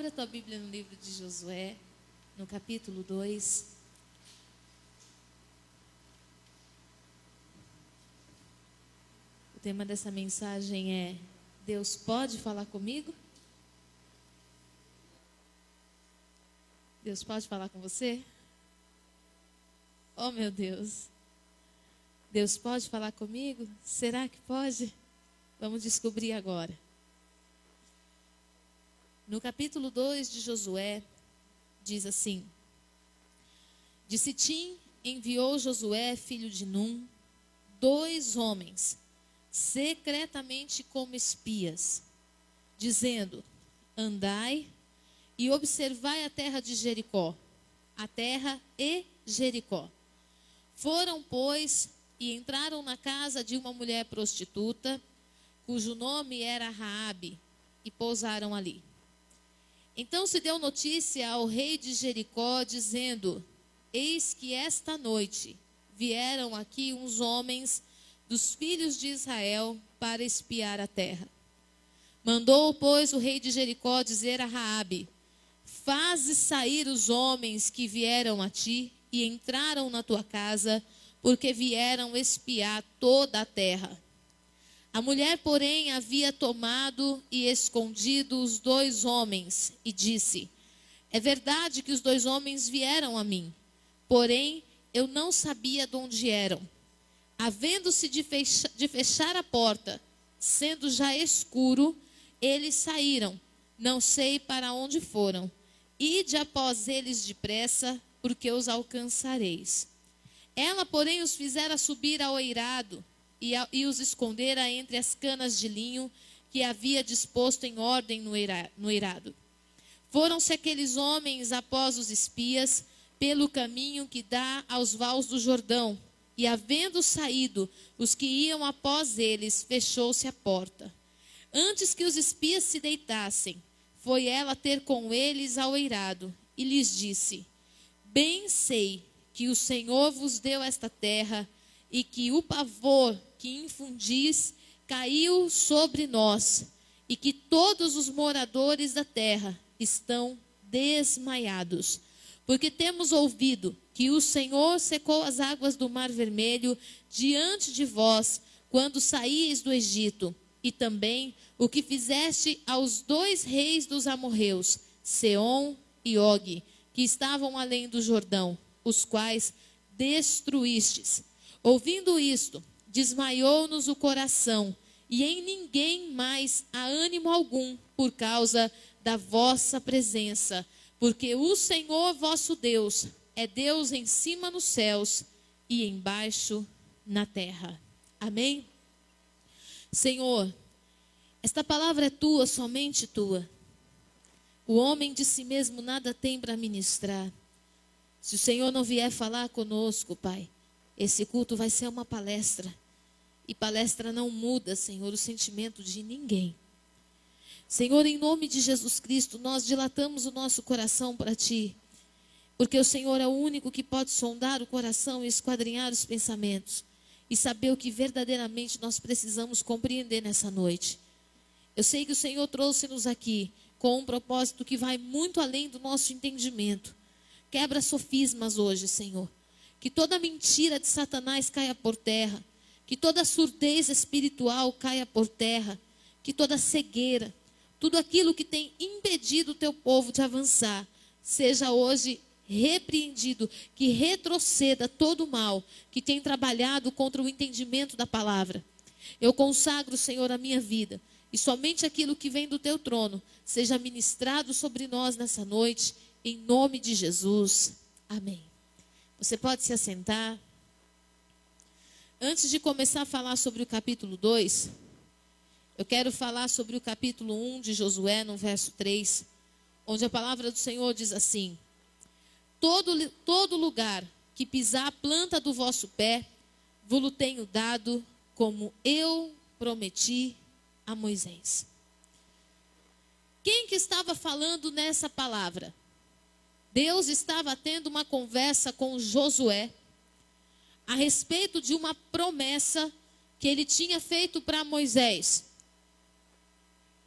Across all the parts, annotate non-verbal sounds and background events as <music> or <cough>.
Abra a tua Bíblia no livro de Josué, no capítulo 2. O tema dessa mensagem é: Deus pode falar comigo? Deus pode falar com você? Oh, meu Deus. Deus pode falar comigo? Será que pode? Vamos descobrir agora. No capítulo 2 de Josué, diz assim: De Sitim enviou Josué, filho de Num, dois homens, secretamente como espias, dizendo: Andai e observai a terra de Jericó, a terra e Jericó. Foram, pois, e entraram na casa de uma mulher prostituta, cujo nome era Raabe, e pousaram ali. Então se deu notícia ao rei de Jericó, dizendo: Eis que esta noite vieram aqui uns homens dos filhos de Israel para espiar a terra. Mandou, pois, o rei de Jericó dizer a Raabe: Faze sair os homens que vieram a ti e entraram na tua casa porque vieram espiar toda a terra. A mulher, porém, havia tomado e escondido os dois homens e disse: É verdade que os dois homens vieram a mim, porém eu não sabia de onde eram. Havendo-se de, de fechar a porta, sendo já escuro, eles saíram, não sei para onde foram. Ide após eles depressa, porque os alcançareis. Ela, porém, os fizera subir ao eirado e, a, e os escondera entre as canas de linho que havia disposto em ordem no, eira, no eirado. Foram-se aqueles homens após os espias pelo caminho que dá aos vales do Jordão, e havendo saído os que iam após eles, fechou-se a porta. Antes que os espias se deitassem, foi ela ter com eles ao eirado e lhes disse: Bem sei que o Senhor vos deu esta terra e que o pavor que infundis caiu sobre nós e que todos os moradores da terra estão desmaiados. Porque temos ouvido que o Senhor secou as águas do Mar Vermelho diante de vós quando saíes do Egito, e também o que fizeste aos dois reis dos amorreus, Seom e Og, que estavam além do Jordão os quais destruístes. Ouvindo isto, desmaiou-nos o coração, e em ninguém mais há ânimo algum por causa da vossa presença, porque o Senhor vosso Deus é Deus em cima nos céus e embaixo na terra. Amém? Senhor, esta palavra é tua, somente tua. O homem de si mesmo nada tem para ministrar. Se o Senhor não vier falar conosco, Pai, esse culto vai ser uma palestra. E palestra não muda, Senhor, o sentimento de ninguém. Senhor, em nome de Jesus Cristo, nós dilatamos o nosso coração para Ti. Porque o Senhor é o único que pode sondar o coração e esquadrinhar os pensamentos. E saber o que verdadeiramente nós precisamos compreender nessa noite. Eu sei que o Senhor trouxe-nos aqui com um propósito que vai muito além do nosso entendimento. Quebra sofismas hoje, Senhor. Que toda mentira de Satanás caia por terra. Que toda surdez espiritual caia por terra. Que toda cegueira, tudo aquilo que tem impedido o teu povo de avançar, seja hoje repreendido, que retroceda todo o mal que tem trabalhado contra o entendimento da palavra. Eu consagro, Senhor, a minha vida, e somente aquilo que vem do teu trono seja ministrado sobre nós nessa noite em nome de Jesus. Amém. Você pode se assentar. Antes de começar a falar sobre o capítulo 2, eu quero falar sobre o capítulo 1 de Josué, no verso 3, onde a palavra do Senhor diz assim: Todo, todo lugar que pisar a planta do vosso pé, vos tenho dado, como eu prometi a Moisés. Quem que estava falando nessa palavra? Deus estava tendo uma conversa com Josué a respeito de uma promessa que ele tinha feito para Moisés.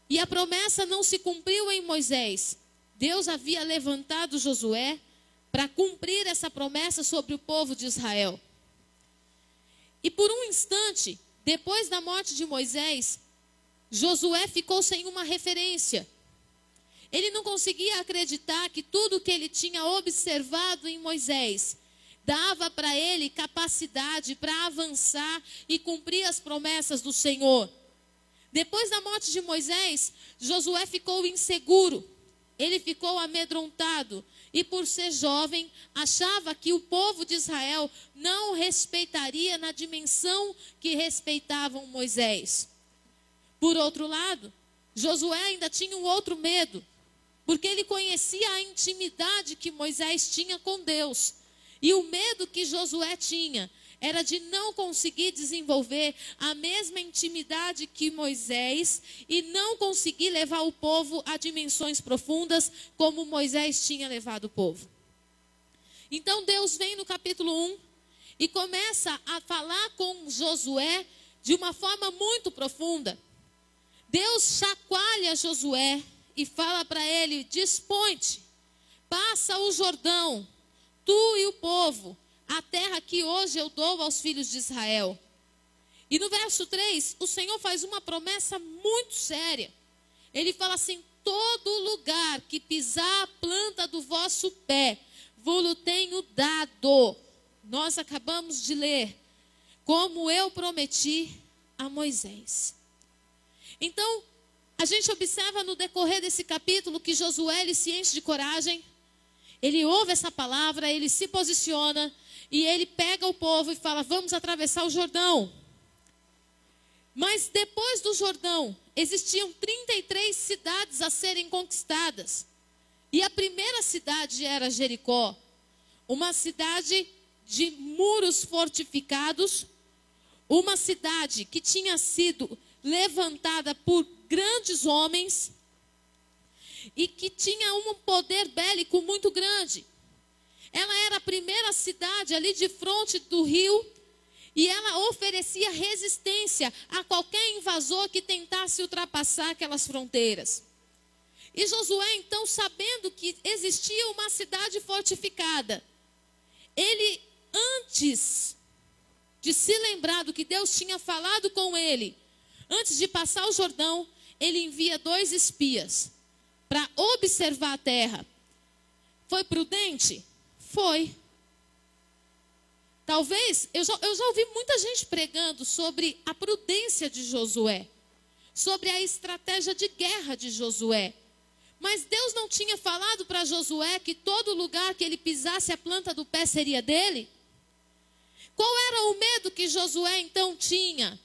E a promessa não se cumpriu em Moisés, Deus havia levantado Josué para cumprir essa promessa sobre o povo de Israel. E por um instante, depois da morte de Moisés, Josué ficou sem uma referência. Ele não conseguia acreditar que tudo que ele tinha observado em Moisés dava para ele capacidade para avançar e cumprir as promessas do Senhor. Depois da morte de Moisés, Josué ficou inseguro, ele ficou amedrontado e, por ser jovem, achava que o povo de Israel não o respeitaria na dimensão que respeitavam Moisés. Por outro lado, Josué ainda tinha um outro medo, porque ele conhecia a intimidade que Moisés tinha com Deus. E o medo que Josué tinha era de não conseguir desenvolver a mesma intimidade que Moisés e não conseguir levar o povo a dimensões profundas como Moisés tinha levado o povo. Então Deus vem no capítulo 1 e começa a falar com Josué de uma forma muito profunda. Deus chacoalha Josué e fala para ele: dispõe-te, passa o Jordão, tu e o povo, a terra que hoje eu dou aos filhos de Israel. E no verso 3, o Senhor faz uma promessa muito séria. Ele fala assim: todo lugar que pisar a planta do vosso pé, vou-lo tenho dado. Nós acabamos de ler, como eu prometi a Moisés. Então, a gente observa no decorrer desse capítulo que Josué se enche de coragem, ele ouve essa palavra, ele se posiciona, e ele pega o povo e fala: Vamos atravessar o Jordão. Mas depois do Jordão, existiam 33 cidades a serem conquistadas. E a primeira cidade era Jericó, uma cidade de muros fortificados, uma cidade que tinha sido levantada por grandes homens e que tinha um poder bélico muito grande. Ela era a primeira cidade ali de frente do rio e ela oferecia resistência a qualquer invasor que tentasse ultrapassar aquelas fronteiras. E Josué, então, sabendo que existia uma cidade fortificada, ele, antes de se lembrar do que Deus tinha falado com ele, antes de passar o Jordão, ele envia dois espias para observar a terra. Foi prudente? Foi. Talvez, eu já, eu já ouvi muita gente pregando sobre a prudência de Josué, sobre a estratégia de guerra de Josué. Mas Deus não tinha falado para Josué que todo lugar que ele pisasse a planta do pé seria dele? Qual era o medo que Josué então tinha?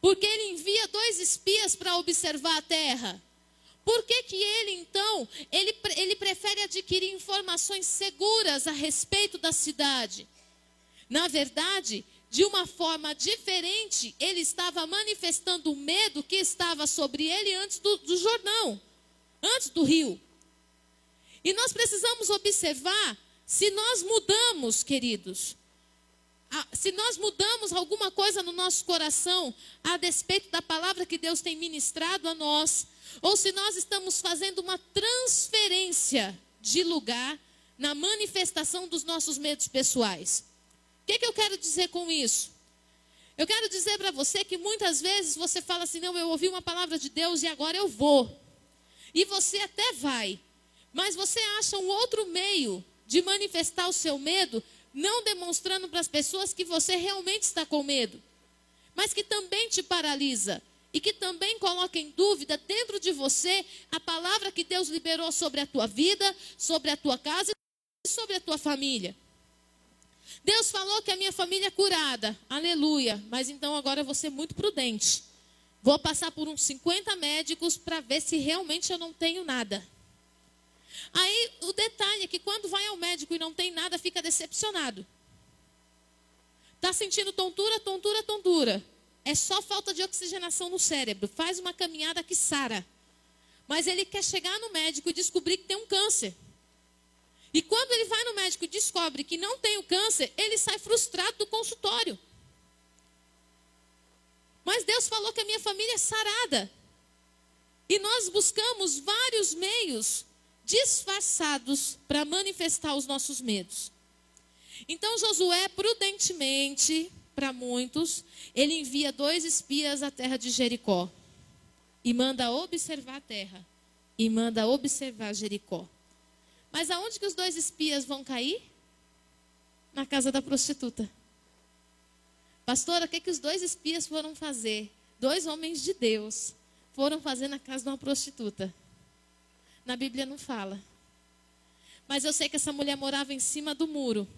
Porque ele envia dois espias para observar a terra. Por que, que ele, então, ele, ele prefere adquirir informações seguras a respeito da cidade? Na verdade, de uma forma diferente, ele estava manifestando o medo que estava sobre ele antes do, do Jordão, antes do rio. E nós precisamos observar se nós mudamos, queridos, se nós mudamos alguma coisa no nosso coração a despeito da palavra que Deus tem ministrado a nós, ou se nós estamos fazendo uma transferência de lugar na manifestação dos nossos medos pessoais. O que, que eu quero dizer com isso? Eu quero dizer para você que muitas vezes você fala assim: não, eu ouvi uma palavra de Deus e agora eu vou. E você até vai, mas você acha um outro meio de manifestar o seu medo, não demonstrando para as pessoas que você realmente está com medo, mas que também te paralisa e que também coloca em dúvida dentro de você a palavra que Deus liberou sobre a tua vida, sobre a tua casa e sobre a tua família. Deus falou que a minha família é curada, aleluia, mas então agora eu vou ser muito prudente. Vou passar por uns 50 médicos para ver se realmente eu não tenho nada. Aí o detalhe é que quando vai ao médico e não tem nada, fica decepcionado. Está sentindo tontura, tontura, tontura. É só falta de oxigenação no cérebro. Faz uma caminhada que sara. Mas ele quer chegar no médico e descobrir que tem um câncer. E quando ele vai no médico e descobre que não tem o câncer, ele sai frustrado do consultório. Mas Deus falou que a minha família é sarada. E nós buscamos vários meios disfarçados para manifestar os nossos medos. Então Josué, prudentemente, para muitos, ele envia dois espias à terra de Jericó e manda observar a terra e manda observar Jericó. Mas aonde que os dois espias vão cair? Na casa da prostituta. Pastora, o que, que os dois espias foram fazer? Dois homens de Deus foram fazer na casa de uma prostituta. Na Bíblia não fala. Mas eu sei que essa mulher morava em cima do muro.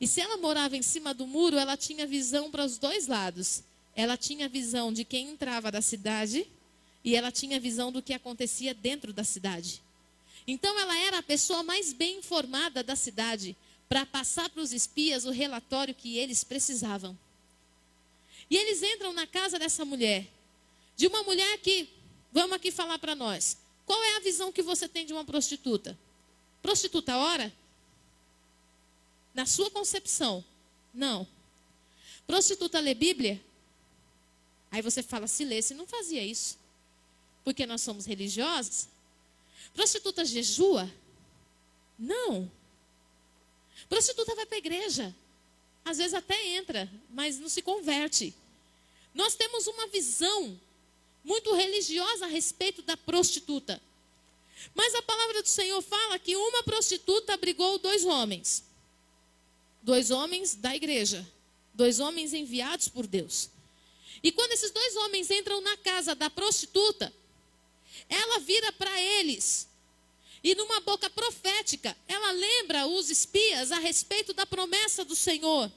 E se ela morava em cima do muro, ela tinha visão para os dois lados. Ela tinha visão de quem entrava da cidade e ela tinha visão do que acontecia dentro da cidade. Então ela era a pessoa mais bem informada da cidade para passar para os espias o relatório que eles precisavam. E eles entram na casa dessa mulher, de uma mulher que, vamos aqui falar para nós, qual é a visão que você tem de uma prostituta? Prostituta ora? Na sua concepção, não. Prostituta lê Bíblia? Aí você fala, se lê, se não fazia isso. Porque nós somos religiosos? Prostituta jejua? Não. Prostituta vai para a igreja. Às vezes até entra, mas não se converte. Nós temos uma visão muito religiosa a respeito da prostituta. Mas a palavra do Senhor fala que uma prostituta abrigou dois homens dois homens da igreja, dois homens enviados por Deus. E quando esses dois homens entram na casa da prostituta, ela vira para eles e numa boca profética, ela lembra os espias a respeito da promessa do Senhor.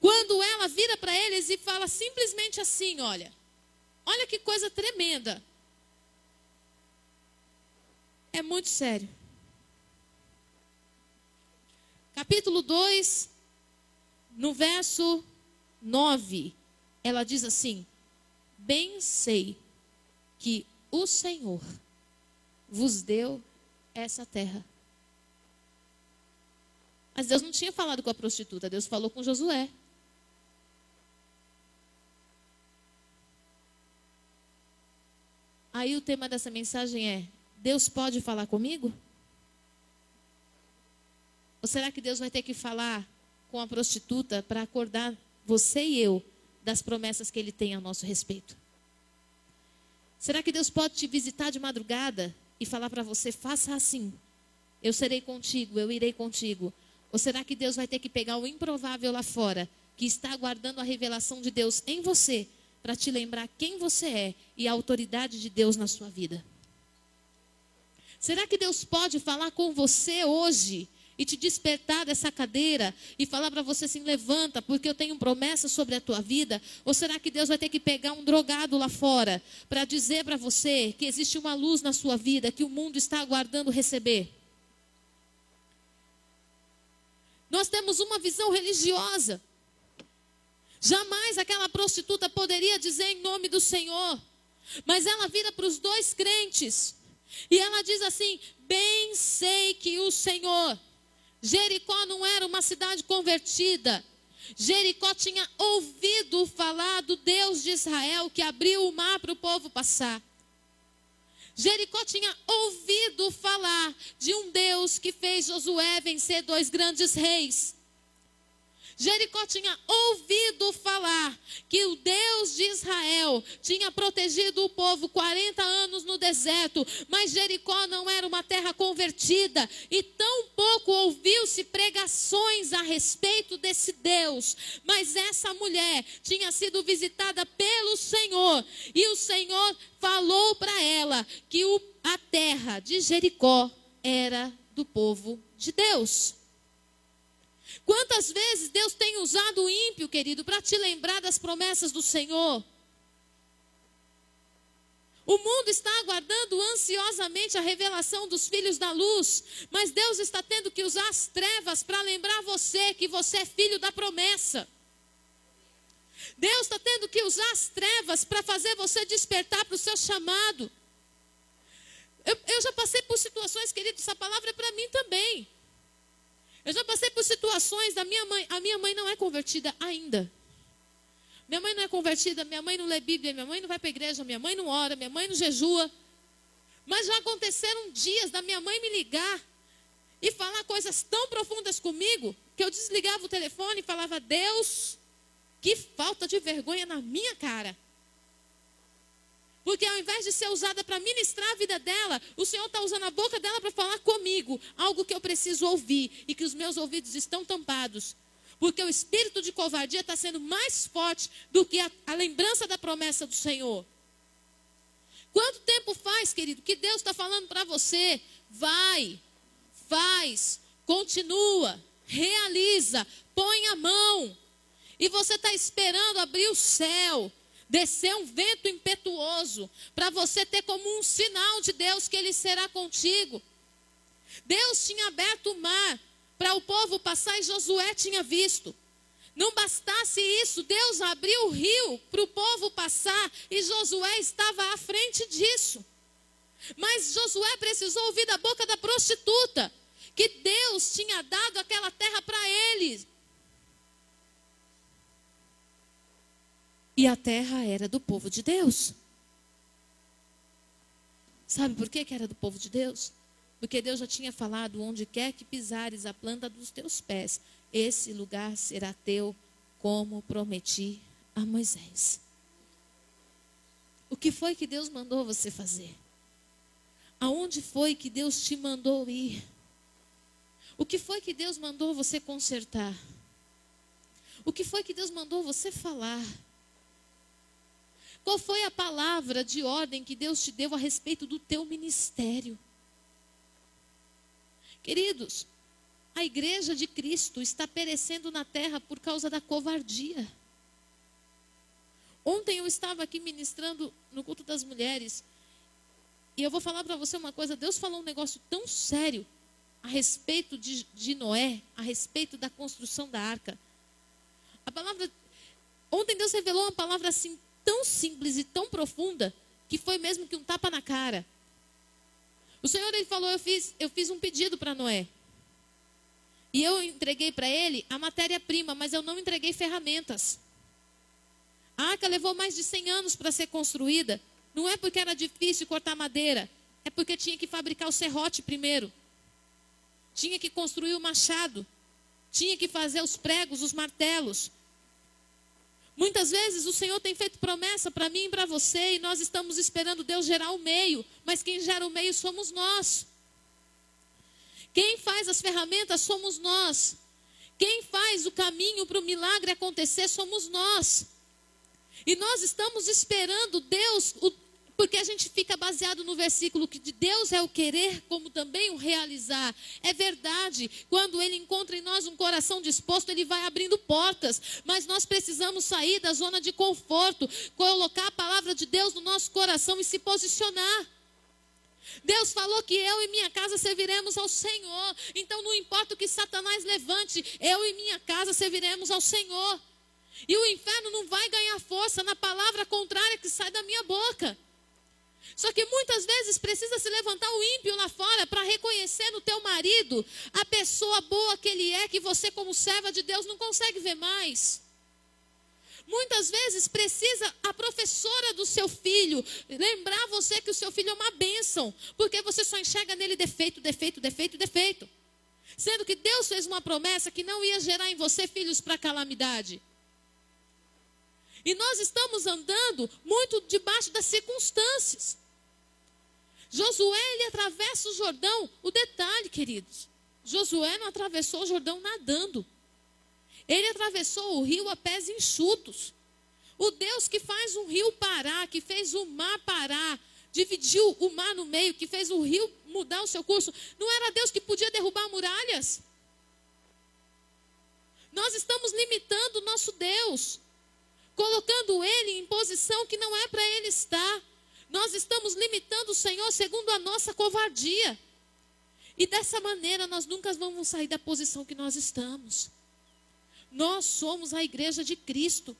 Quando ela vira para eles e fala simplesmente assim: Olha, olha que coisa tremenda. É muito sério capítulo 2, no verso 9, ela diz assim: Bem sei que o Senhor vos deu essa terra. Mas Deus não tinha falado com a prostituta, Deus falou com Josué. Aí o tema dessa mensagem é: Deus pode falar comigo? Ou será que Deus vai ter que falar com a prostituta para acordar você e eu das promessas que Ele tem a nosso respeito? Será que Deus pode te visitar de madrugada e falar para você: faça assim, eu serei contigo, eu irei contigo? Ou será que Deus vai ter que pegar o improvável lá fora, que está aguardando a revelação de Deus em você, para te lembrar quem você é e a autoridade de Deus na sua vida? Será que Deus pode falar com você hoje e te despertar dessa cadeira e falar para você assim: levanta, porque eu tenho promessa sobre a tua vida? Ou será que Deus vai ter que pegar um drogado lá fora para dizer para você que existe uma luz na sua vida que o mundo está aguardando receber? Nós temos uma visão religiosa. Jamais aquela prostituta poderia dizer em nome do Senhor. Mas ela vira para os dois crentes. E ela diz assim: Bem sei que o Senhor Jericó não era uma cidade convertida. Jericó tinha ouvido falar do Deus de Israel que abriu o mar para o povo passar. Jericó tinha ouvido falar de um Deus que fez Josué vencer dois grandes reis. Jericó tinha ouvido falar que o Deus de Israel tinha protegido o povo 40 anos no deserto, mas Jericó não era uma terra convertida e tão pouco ouviu-se pregações a respeito desse Deus. Mas essa mulher tinha sido visitada pelo Senhor e o Senhor falou para ela que o, a terra de Jericó era do povo de Deus. Quantas vezes Deus tem usado o ímpio, querido, para te lembrar das promessas do Senhor? O mundo está aguardando ansiosamente a revelação dos filhos da luz, mas Deus está tendo que usar as trevas para lembrar você que você é filho da promessa. Deus está tendo que usar as trevas para fazer você despertar para o seu chamado. Eu, eu, já passei por situações, querido, essa palavra é para mim também. Eu já passei por situações da minha mãe. A minha mãe não é convertida ainda. Minha mãe não é convertida, minha mãe não lê Bíblia, minha mãe não vai para a igreja, minha mãe não ora, minha mãe não jejua. Mas já aconteceram dias da minha mãe me ligar e falar coisas tão profundas comigo que eu desligava o telefone e falava: Deus, que falta de vergonha na minha cara. Porque ao invés de ser usada para ministrar a vida dela, o Senhor está usando a boca dela para falar comigo, algo que eu preciso ouvir e que os meus ouvidos estão tampados. Porque o espírito de covardia está sendo mais forte do que a, a lembrança da promessa do Senhor. Quanto tempo faz, querido, que Deus está falando para você? Vai, faz, continua, realiza, põe a mão. E você está esperando abrir o céu descer um vento impetuoso, para você ter como um sinal de Deus que Ele será contigo. Deus tinha aberto o mar para o povo passar e Josué tinha visto. Não bastasse isso, Deus abriu o rio para o povo passar e Josué estava à frente disso. Mas Josué precisou ouvir da boca da prostituta que Deus tinha dado aquela terra para eles. E a terra era do povo de Deus. Sabe por que, que era do povo de Deus? Porque Deus já tinha falado: onde quer que pisares a planta dos teus pés, esse lugar será teu, como prometi a Moisés. O que foi que Deus mandou você fazer? Aonde foi que Deus te mandou ir? O que foi que Deus mandou você consertar? O que foi que Deus mandou você falar? Qual foi a palavra de ordem que Deus te deu a respeito do teu ministério? Queridos, a igreja de Cristo está perecendo na terra por causa da covardia. Ontem eu estava aqui ministrando no culto das mulheres. E eu vou falar para você uma coisa: Deus falou um negócio tão sério a respeito de, de Noé, a respeito da construção da arca. A palavra. Ontem Deus revelou uma palavra assim tão simples e tão profunda que foi mesmo que um tapa na cara. O Senhor ele falou: Eu fiz, eu fiz um pedido para Noé. E eu entreguei para ele a matéria-prima, mas eu não entreguei ferramentas. A arca levou mais de 100 anos para ser construída. Não é porque era difícil cortar madeira, é porque tinha que fabricar o serrote primeiro. Tinha que construir o machado. Tinha que fazer os pregos, os martelos. Muitas vezes o Senhor tem feito promessa para mim e para você, e nós estamos esperando Deus gerar o meio, mas quem gera o meio somos nós. Quem faz as ferramentas somos nós. Quem faz o caminho para o milagre acontecer somos nós. E nós estamos esperando Deus, o porque a gente fica baseado no versículo que de Deus é o querer, como também o realizar. É verdade, quando Ele encontra em nós um coração disposto, Ele vai abrindo portas. Mas nós precisamos sair da zona de conforto, colocar a palavra de Deus no nosso coração e se posicionar. Deus falou que eu e minha casa serviremos ao Senhor. Então não importa o que Satanás levante, eu e minha casa serviremos ao Senhor. E o inferno não vai ganhar força na palavra contrária que sai da minha boca. Só que muitas vezes precisa se levantar o ímpio lá fora para reconhecer no teu marido a pessoa boa que ele é, que você, como serva de Deus, não consegue ver mais. Muitas vezes precisa a professora do seu filho lembrar você que o seu filho é uma bênção, porque você só enxerga nele defeito, defeito, defeito, defeito. Sendo que Deus fez uma promessa que não ia gerar em você filhos para calamidade. E nós estamos andando muito debaixo das circunstâncias. Josué, ele atravessa o Jordão. O detalhe, queridos: Josué não atravessou o Jordão nadando. Ele atravessou o rio a pés enxutos. O Deus que faz um rio parar, que fez o mar parar, dividiu o mar no meio, que fez o rio mudar o seu curso, não era Deus que podia derrubar muralhas? Nós estamos limitando o nosso Deus, colocando ele em posição que não é para ele estar. Nós estamos limitando o Senhor segundo a nossa covardia. E dessa maneira nós nunca vamos sair da posição que nós estamos. Nós somos a igreja de Cristo.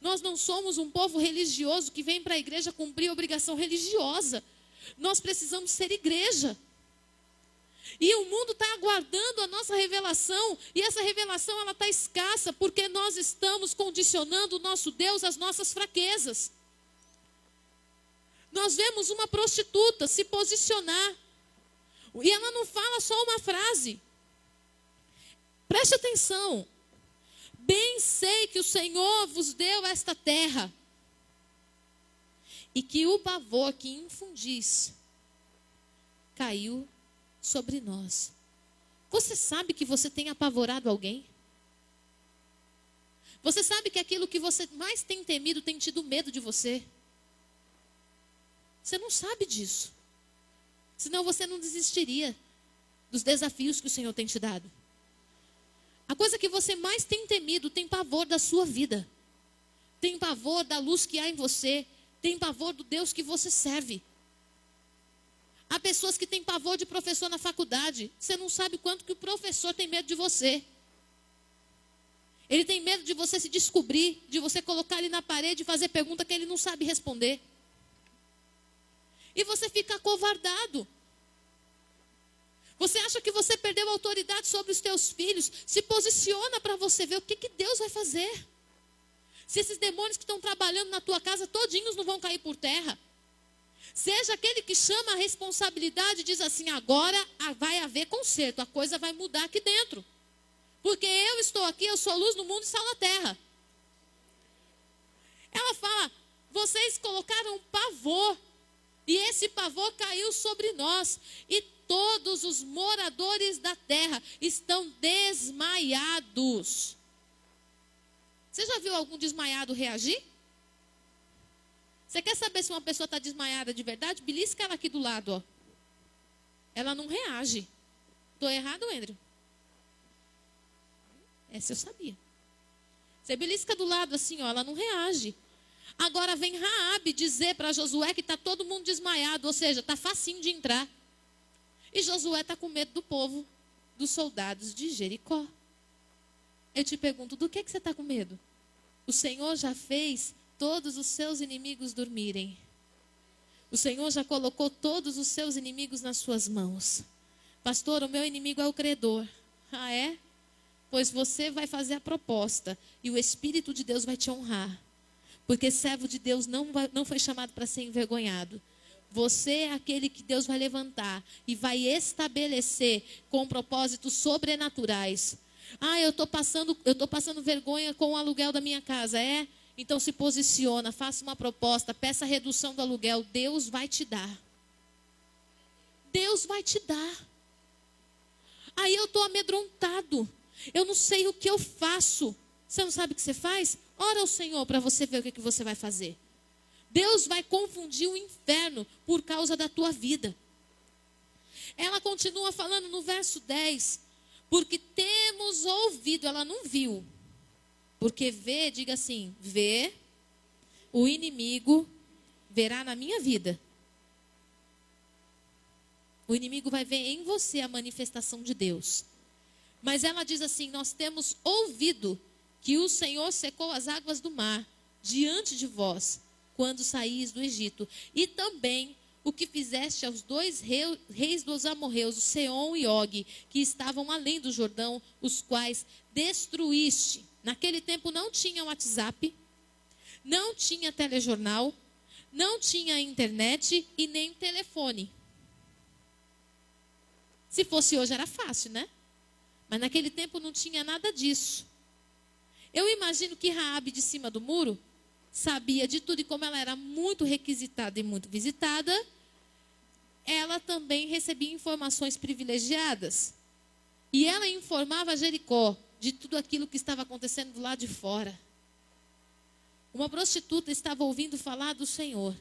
Nós não somos um povo religioso que vem para a igreja cumprir obrigação religiosa. Nós precisamos ser igreja. E o mundo está aguardando a nossa revelação, e essa revelação ela está escassa, porque nós estamos condicionando o nosso Deus às nossas fraquezas. nós vemos uma prostituta se posicionar. E ela não fala só uma frase. Preste atenção. Bem sei que o Senhor vos deu esta terra, e que o pavor que infundis caiu sobre nós. Você sabe que você tem apavorado alguém? Você sabe que aquilo que você mais tem temido tem tido medo de você? Você não sabe disso. Senão você não desistiria dos desafios que o Senhor tem te dado. A coisa que você mais tem temido tem pavor da sua vida. Tem pavor da luz que há em você. Tem pavor do Deus que você serve. Há pessoas que têm pavor de professor na faculdade. Você não sabe quanto que o professor tem medo de você. Ele tem medo de você se descobrir, de você colocar ele na parede e fazer pergunta que ele não sabe responder. E você fica acovardado. Você acha que você perdeu autoridade sobre os teus filhos? Se posiciona para você ver o que, que Deus vai fazer. Se esses demônios que estão trabalhando na tua casa, todinhos não vão cair por terra. Seja aquele que chama a responsabilidade e diz assim: agora vai haver conserto, a coisa vai mudar aqui dentro. Porque eu estou aqui, eu sou luz no mundo e sal na terra. Ela fala: vocês colocaram pavor, e esse pavor caiu sobre nós, e todos os moradores da terra estão desmaiados. Você já viu algum desmaiado reagir? Você quer saber se uma pessoa está desmaiada de verdade? Belisca ela aqui do lado, ó. Ela não reage. Estou errado, Andrew? Essa eu sabia. Você belisca do lado assim, ó, ela não reage. Agora vem Raabe dizer para Josué que está todo mundo desmaiado, ou seja, está facinho de entrar. E Josué está com medo do povo, dos soldados de Jericó. Eu te pergunto, do que, que você está com medo? O Senhor já fez todos os seus inimigos dormirem. O Senhor já colocou todos os seus inimigos nas suas mãos. Pastor, o meu inimigo é o credor. Ah, é? Pois você vai fazer a proposta e o Espírito de Deus vai te honrar. Porque servo de Deus não, não foi chamado para ser envergonhado. Você é aquele que Deus vai levantar e vai estabelecer com propósitos sobrenaturais. Ah, eu estou passando, eu passando vergonha com o aluguel da minha casa, é? Então se posiciona, faça uma proposta, peça redução do aluguel, Deus vai te dar. Deus vai te dar. Aí eu estou amedrontado. Eu não sei o que eu faço. Você não sabe o que você faz? Ora ao Senhor para você ver o que, que você vai fazer. Deus vai confundir o inferno por causa da tua vida. Ela continua falando no verso 10, porque temos ouvido, ela não viu. Porque vê, diga assim, vê, o inimigo verá na minha vida. O inimigo vai ver em você a manifestação de Deus. Mas ela diz assim: Nós temos ouvido que o Senhor secou as águas do mar diante de vós quando saís do Egito. E também o que fizeste aos dois reis dos amorreus, Seom e Og, que estavam além do Jordão, os quais destruíste. Naquele tempo não tinha WhatsApp, não tinha telejornal, não tinha internet e nem telefone. Se fosse hoje era fácil, né? Mas naquele tempo não tinha nada disso. Eu imagino que Raabe de cima do muro sabia de tudo e como ela era muito requisitada e muito visitada, ela também recebia informações privilegiadas. E ela informava Jericó de tudo aquilo que estava acontecendo do lado de fora. Uma prostituta estava ouvindo falar do Senhor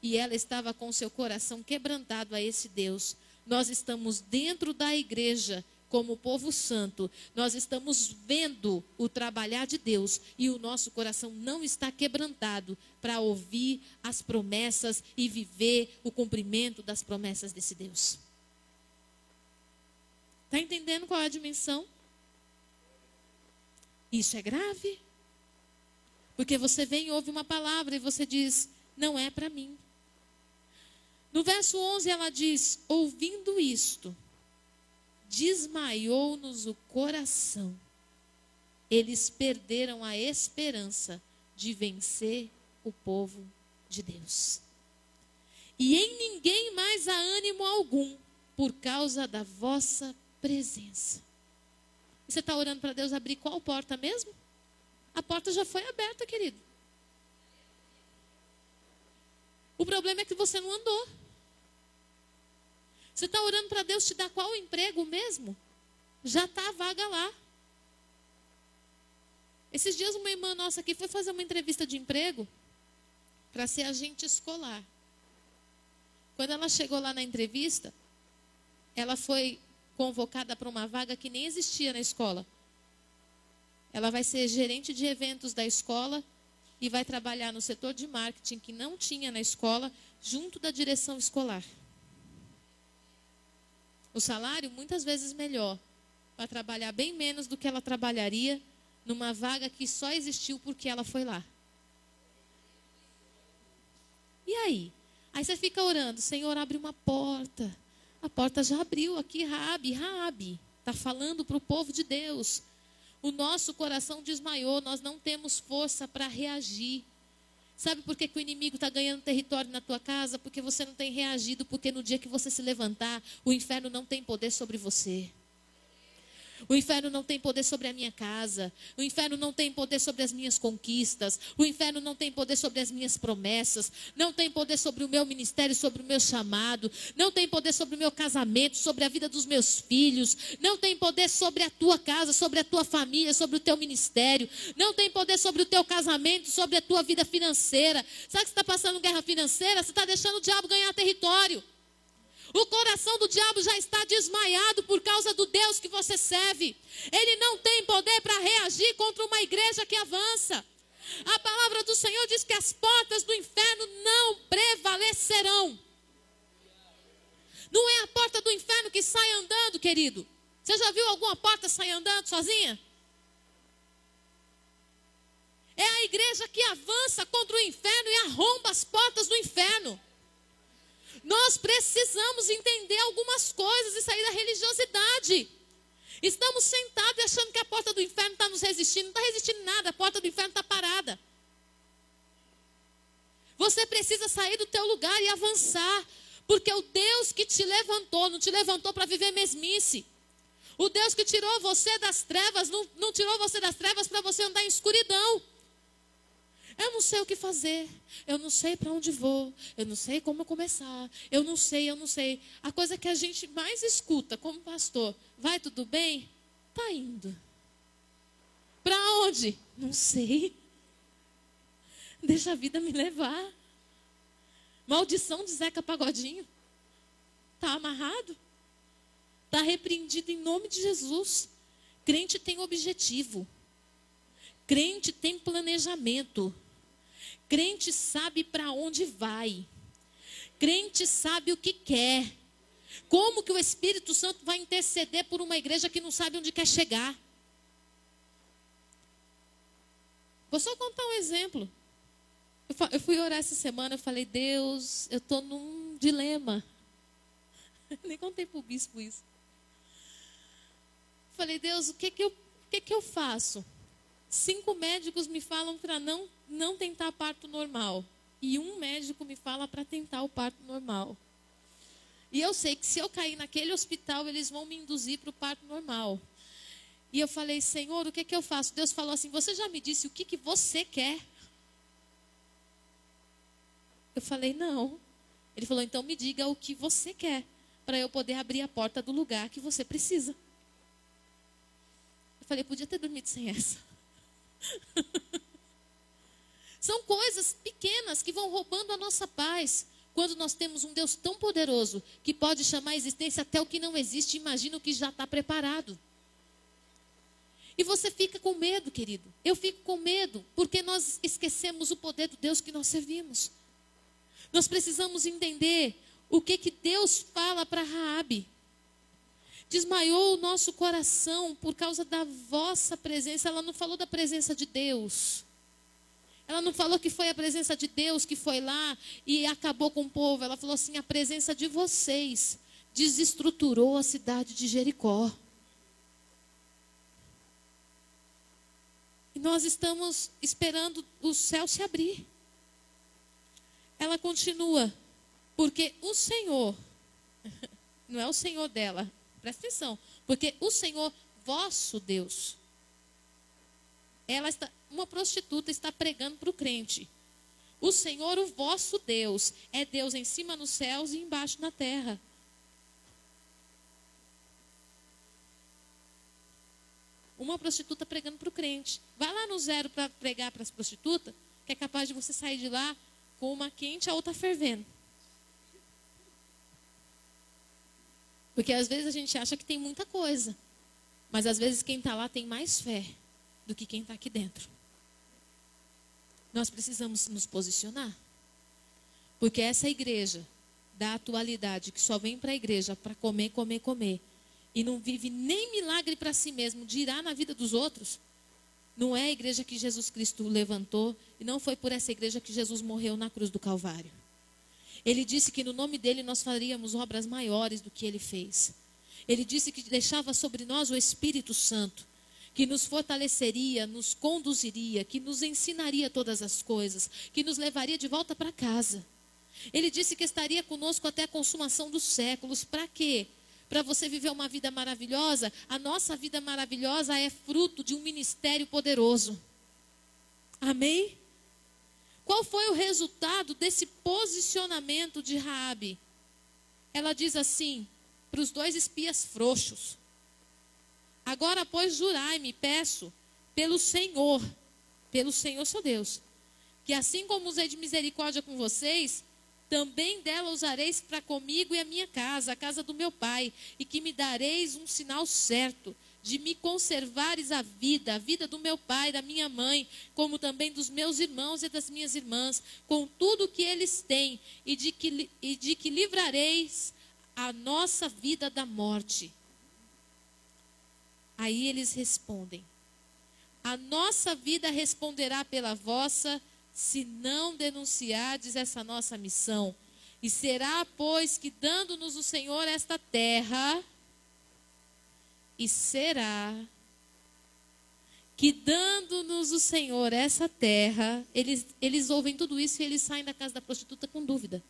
e ela estava com seu coração quebrantado a esse Deus. Nós estamos dentro da igreja como povo santo, nós estamos vendo o trabalhar de Deus e o nosso coração não está quebrantado para ouvir as promessas e viver o cumprimento das promessas desse Deus. Está entendendo qual é a dimensão? Isso é grave. Porque você vem e ouve uma palavra e você diz: não é para mim. No verso 11 ela diz: ouvindo isto desmaiou-nos o coração. Eles perderam a esperança de vencer o povo de Deus. e em ninguém mais há ânimo algum, por causa da vossa presença. Você está orando para Deus abrir qual porta mesmo? A porta já foi aberta, querido. O problema é que você não andou. Você está orando para Deus te dar qual emprego mesmo? Já está a vaga lá. Esses dias uma irmã nossa aqui foi fazer uma entrevista de emprego para ser agente escolar. Quando ela chegou lá na entrevista, ela foi convocada para uma vaga que nem existia na escola. Ela vai ser gerente de eventos da escola e vai trabalhar no setor de marketing que não tinha na escola, junto da direção escolar. O salário muitas vezes melhor, para trabalhar bem menos do que ela trabalharia numa vaga que só existiu porque ela foi lá. E aí? Aí você fica orando, Senhor, abre uma porta. A porta já abriu aqui, Rabi, Rabi. Está falando para o povo de Deus. O nosso coração desmaiou, nós não temos força para reagir. Sabe por que, que o inimigo está ganhando território na tua casa? Porque você não tem reagido, porque no dia que você se levantar, o inferno não tem poder sobre você. O inferno não tem poder sobre a minha casa. O inferno não tem poder sobre as minhas conquistas. O inferno não tem poder sobre as minhas promessas. Não tem poder sobre o meu ministério, sobre o meu chamado. Não tem poder sobre o meu casamento, sobre a vida dos meus filhos. Não tem poder sobre a tua casa, sobre a tua família, sobre o teu ministério. Não tem poder sobre o teu casamento, sobre a tua vida financeira. Sabe que você está passando guerra financeira? Você está deixando o diabo ganhar território. O coração do diabo já está desmaiado por causa do Deus que você serve. Ele não tem poder para reagir contra uma igreja que avança. A palavra do Senhor diz que as portas do inferno não prevalecerão. Não é a porta do inferno que sai andando, querido. Você já viu alguma porta sair andando sozinha? É a igreja que avança contra o inferno e arromba as portas do inferno. Nós precisamos entender algumas coisas e sair da religiosidade. Estamos sentados achando que a porta do inferno está nos resistindo. Não está resistindo nada, a porta do inferno está parada. Você precisa sair do teu lugar e avançar. Porque o Deus que te levantou, não te levantou para viver mesmice. O Deus que tirou você das trevas, não, não tirou você das trevas para você andar em escuridão. Eu não sei o que fazer. Eu não sei para onde vou. Eu não sei como começar. Eu não sei, eu não sei. A coisa que a gente mais escuta como pastor: vai tudo bem? Tá indo. Para onde? Não sei. Deixa a vida me levar. Maldição de Zeca Pagodinho. Tá amarrado? Tá repreendido em nome de Jesus. Crente tem objetivo. Crente tem planejamento. Crente sabe para onde vai. Crente sabe o que quer. Como que o Espírito Santo vai interceder por uma igreja que não sabe onde quer chegar? Vou só contar um exemplo. Eu fui orar essa semana, eu falei, Deus, eu estou num dilema. <laughs> Nem contei para o bispo isso. Falei, Deus, o que, que, eu, o que, que eu faço? Cinco médicos me falam para não, não tentar parto normal. E um médico me fala para tentar o parto normal. E eu sei que se eu cair naquele hospital, eles vão me induzir para o parto normal. E eu falei, Senhor, o que, que eu faço? Deus falou assim: Você já me disse o que, que você quer? Eu falei, não. Ele falou, então me diga o que você quer, para eu poder abrir a porta do lugar que você precisa. Eu falei, podia ter dormido sem essa. <laughs> São coisas pequenas que vão roubando a nossa paz. Quando nós temos um Deus tão poderoso que pode chamar a existência até o que não existe, imagina o que já está preparado. E você fica com medo, querido. Eu fico com medo, porque nós esquecemos o poder do Deus que nós servimos. Nós precisamos entender o que, que Deus fala para Raabe desmaiou o nosso coração por causa da vossa presença. Ela não falou da presença de Deus. Ela não falou que foi a presença de Deus que foi lá e acabou com o povo. Ela falou assim: a presença de vocês desestruturou a cidade de Jericó. E nós estamos esperando o céu se abrir. Ela continua. Porque o Senhor, <laughs> não é o Senhor dela, presta atenção, porque o Senhor, vosso Deus, ela está, uma prostituta está pregando para o crente. O Senhor, o vosso Deus, é Deus em cima nos céus e embaixo na terra. Uma prostituta pregando para o crente. Vai lá no zero para pregar para as prostitutas, que é capaz de você sair de lá com uma quente, a outra fervendo. Porque às vezes a gente acha que tem muita coisa. Mas às vezes quem está lá tem mais fé do que quem está aqui dentro. Nós precisamos nos posicionar. Porque essa igreja da atualidade, que só vem para a igreja para comer, comer, comer, e não vive nem milagre para si mesmo, dirá na vida dos outros, não é a igreja que Jesus Cristo levantou, e não foi por essa igreja que Jesus morreu na cruz do Calvário. Ele disse que no nome dele nós faríamos obras maiores do que ele fez. Ele disse que deixava sobre nós o Espírito Santo, que nos fortaleceria, nos conduziria, que nos ensinaria todas as coisas, que nos levaria de volta para casa. Ele disse que estaria conosco até a consumação dos séculos. Para quê? Para você viver uma vida maravilhosa, a nossa vida maravilhosa é fruto de um ministério poderoso. Amém? Qual foi o resultado desse posicionamento de Raabe? Ela diz assim para os dois espias frouxos: Agora, pois, jurai-me, peço, pelo Senhor, pelo Senhor seu Deus, que assim como usei de misericórdia com vocês, também dela usareis para comigo e a minha casa, a casa do meu pai, e que me dareis um sinal certo de me conservares a vida, a vida do meu pai, da minha mãe, como também dos meus irmãos e das minhas irmãs, com tudo que eles têm, e de que, e de que livrareis a nossa vida da morte. Aí eles respondem: A nossa vida responderá pela vossa, se não denunciardes essa nossa missão. E será, pois, que dando-nos o Senhor esta terra, e será que dando-nos o Senhor essa terra, eles, eles ouvem tudo isso e eles saem da casa da prostituta com dúvida.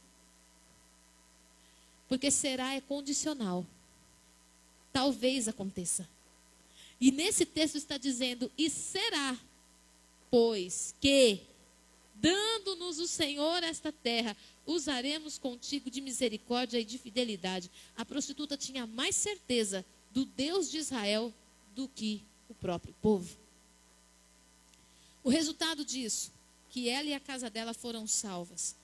Porque será é condicional. Talvez aconteça. E nesse texto está dizendo: e será, pois que, dando-nos o Senhor esta terra, usaremos contigo de misericórdia e de fidelidade. A prostituta tinha mais certeza do Deus de Israel do que o próprio povo. O resultado disso, que ela e a casa dela foram salvas.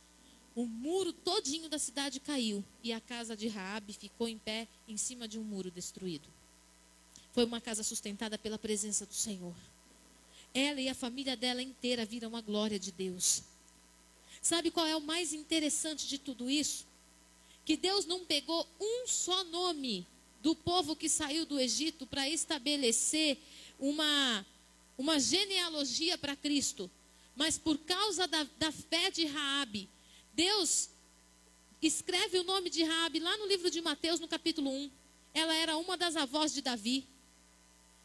O muro todinho da cidade caiu e a casa de Raabe ficou em pé em cima de um muro destruído. Foi uma casa sustentada pela presença do Senhor. Ela e a família dela inteira viram a glória de Deus. Sabe qual é o mais interessante de tudo isso? Que Deus não pegou um só nome do povo que saiu do Egito para estabelecer uma, uma genealogia para Cristo. Mas por causa da, da fé de Raabe, Deus escreve o nome de Raabe lá no livro de Mateus, no capítulo 1. Ela era uma das avós de Davi,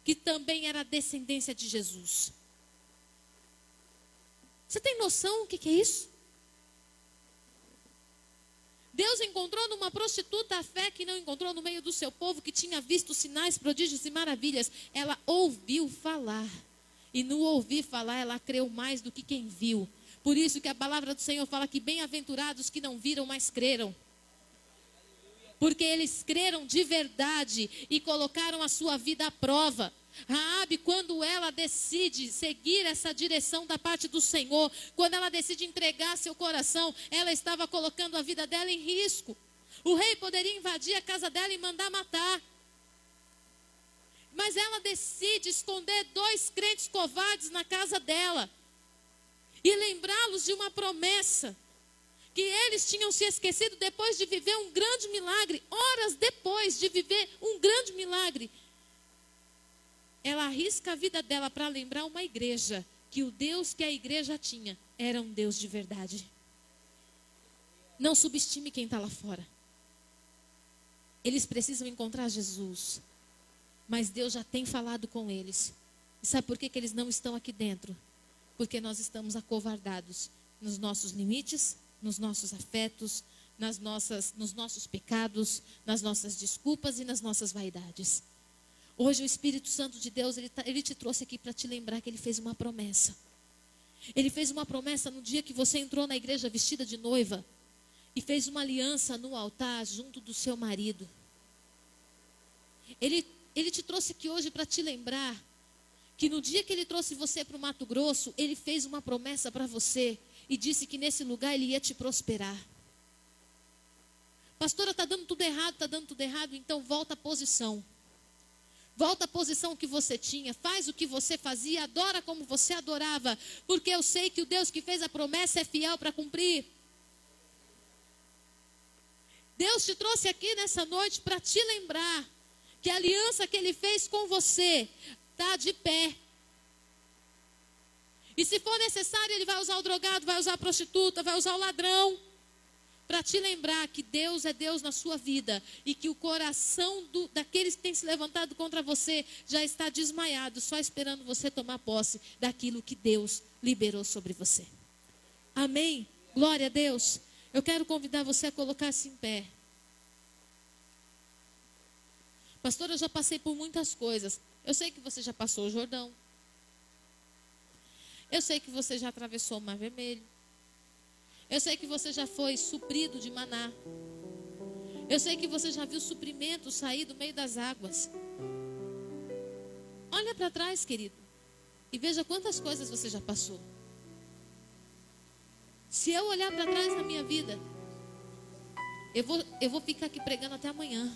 que também era descendência de Jesus. Você tem noção o que, que é isso? Deus encontrou numa prostituta a fé que não encontrou no meio do seu povo, que tinha visto sinais, prodígios e maravilhas. Ela ouviu falar. E no ouvir falar, ela creu mais do que quem viu. Por isso que a palavra do Senhor fala que bem-aventurados que não viram, mas creram. Porque eles creram de verdade e colocaram a sua vida à prova. Raabe, quando ela decide seguir essa direção da parte do Senhor, quando ela decide entregar seu coração, ela estava colocando a vida dela em risco. O rei poderia invadir a casa dela e mandar matar. Mas ela decide esconder dois crentes covardes na casa dela e lembrá-los de uma promessa que eles tinham se esquecido depois de viver um grande milagre, horas depois de viver um grande milagre ela arrisca a vida dela para lembrar uma igreja que o Deus que a igreja tinha era um Deus de verdade. Não subestime quem está lá fora. Eles precisam encontrar Jesus. Mas Deus já tem falado com eles. E sabe por que, que eles não estão aqui dentro? Porque nós estamos acovardados nos nossos limites, nos nossos afetos, nas nossas, nos nossos pecados, nas nossas desculpas e nas nossas vaidades. Hoje o Espírito Santo de Deus, ele, tá, ele te trouxe aqui para te lembrar que ele fez uma promessa. Ele fez uma promessa no dia que você entrou na igreja vestida de noiva e fez uma aliança no altar junto do seu marido. Ele, ele te trouxe aqui hoje para te lembrar que no dia que ele trouxe você para o Mato Grosso, ele fez uma promessa para você e disse que nesse lugar ele ia te prosperar. Pastora, está dando tudo errado, está dando tudo errado, então volta à posição. Volta à posição que você tinha, faz o que você fazia, adora como você adorava, porque eu sei que o Deus que fez a promessa é fiel para cumprir. Deus te trouxe aqui nessa noite para te lembrar que a aliança que Ele fez com você está de pé. E se for necessário, Ele vai usar o drogado, vai usar a prostituta, vai usar o ladrão para te lembrar que Deus é Deus na sua vida e que o coração do, daqueles que têm se levantado contra você já está desmaiado, só esperando você tomar posse daquilo que Deus liberou sobre você. Amém? Glória a Deus. Eu quero convidar você a colocar-se em pé. Pastor, eu já passei por muitas coisas. Eu sei que você já passou o Jordão. Eu sei que você já atravessou o Mar Vermelho. Eu sei que você já foi suprido de maná. Eu sei que você já viu suprimento sair do meio das águas. Olha para trás, querido, e veja quantas coisas você já passou. Se eu olhar para trás na minha vida, eu vou, eu vou ficar aqui pregando até amanhã.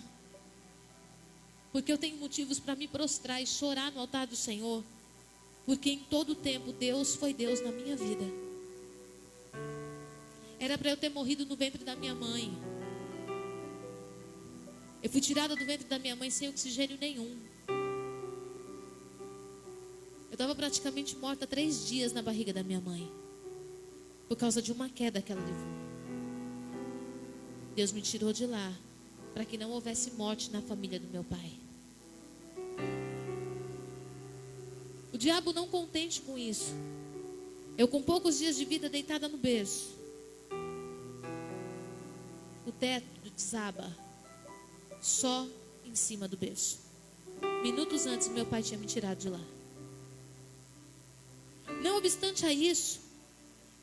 Porque eu tenho motivos para me prostrar e chorar no altar do Senhor. Porque em todo tempo Deus foi Deus na minha vida. Era para eu ter morrido no ventre da minha mãe. Eu fui tirada do ventre da minha mãe sem oxigênio nenhum. Eu estava praticamente morta três dias na barriga da minha mãe. Por causa de uma queda que ela levou. Deus me tirou de lá. Para que não houvesse morte na família do meu pai. O diabo não contente com isso. Eu, com poucos dias de vida deitada no berço, o teto desaba só em cima do berço. Minutos antes, meu pai tinha me tirado de lá. Não obstante a isso,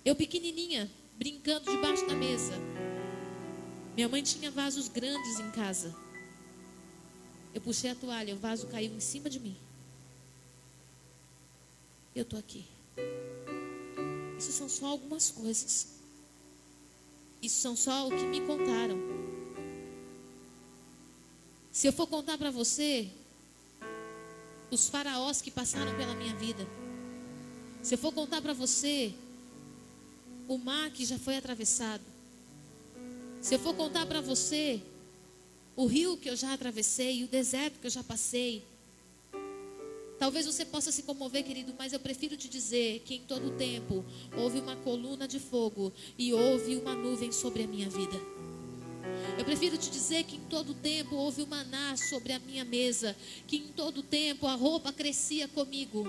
eu pequenininha, brincando debaixo da mesa. Minha mãe tinha vasos grandes em casa. Eu puxei a toalha, o vaso caiu em cima de mim. Eu estou aqui. Isso são só algumas coisas. Isso são só o que me contaram. Se eu for contar para você os faraós que passaram pela minha vida, se eu for contar para você o mar que já foi atravessado, se eu for contar para você o rio que eu já atravessei, o deserto que eu já passei, Talvez você possa se comover, querido, mas eu prefiro te dizer que em todo tempo houve uma coluna de fogo e houve uma nuvem sobre a minha vida. Eu prefiro te dizer que em todo tempo houve um maná sobre a minha mesa, que em todo tempo a roupa crescia comigo.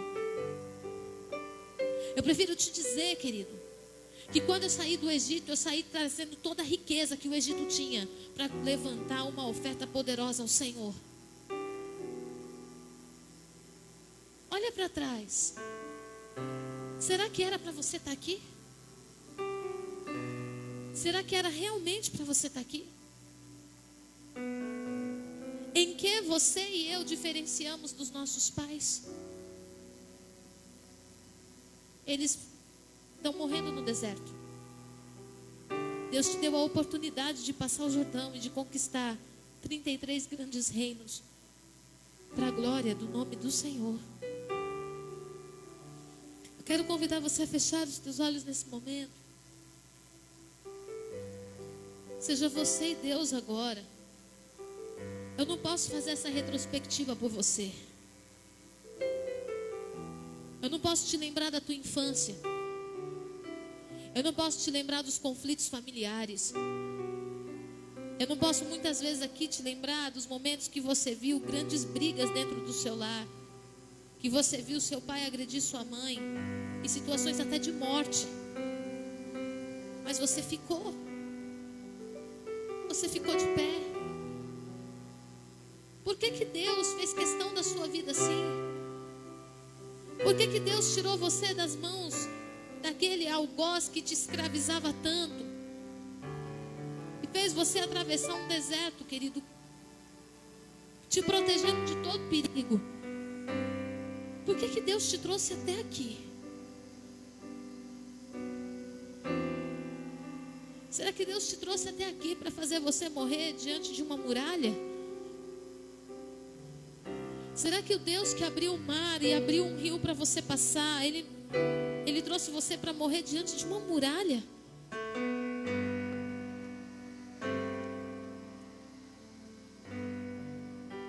Eu prefiro te dizer, querido, que quando eu saí do Egito, eu saí trazendo toda a riqueza que o Egito tinha para levantar uma oferta poderosa ao Senhor. Para trás. Será que era para você estar tá aqui? Será que era realmente para você estar tá aqui? Em que você e eu diferenciamos dos nossos pais? Eles estão morrendo no deserto. Deus te deu a oportunidade de passar o Jordão e de conquistar 33 grandes reinos para a glória do nome do Senhor. Quero convidar você a fechar os teus olhos nesse momento. Seja você e Deus agora. Eu não posso fazer essa retrospectiva por você. Eu não posso te lembrar da tua infância. Eu não posso te lembrar dos conflitos familiares. Eu não posso muitas vezes aqui te lembrar dos momentos que você viu grandes brigas dentro do seu lar que você viu seu pai agredir sua mãe, em situações até de morte, mas você ficou. você ficou de pé? Por que, que Deus fez questão da sua vida assim? Por que, que Deus tirou você das mãos daquele algoz que te escravizava tanto? E fez você atravessar um deserto, querido, te protegendo de todo perigo. Por que, que Deus te trouxe até aqui? Será que Deus te trouxe até aqui para fazer você morrer diante de uma muralha? Será que o Deus que abriu o mar e abriu um rio para você passar, ele, ele trouxe você para morrer diante de uma muralha?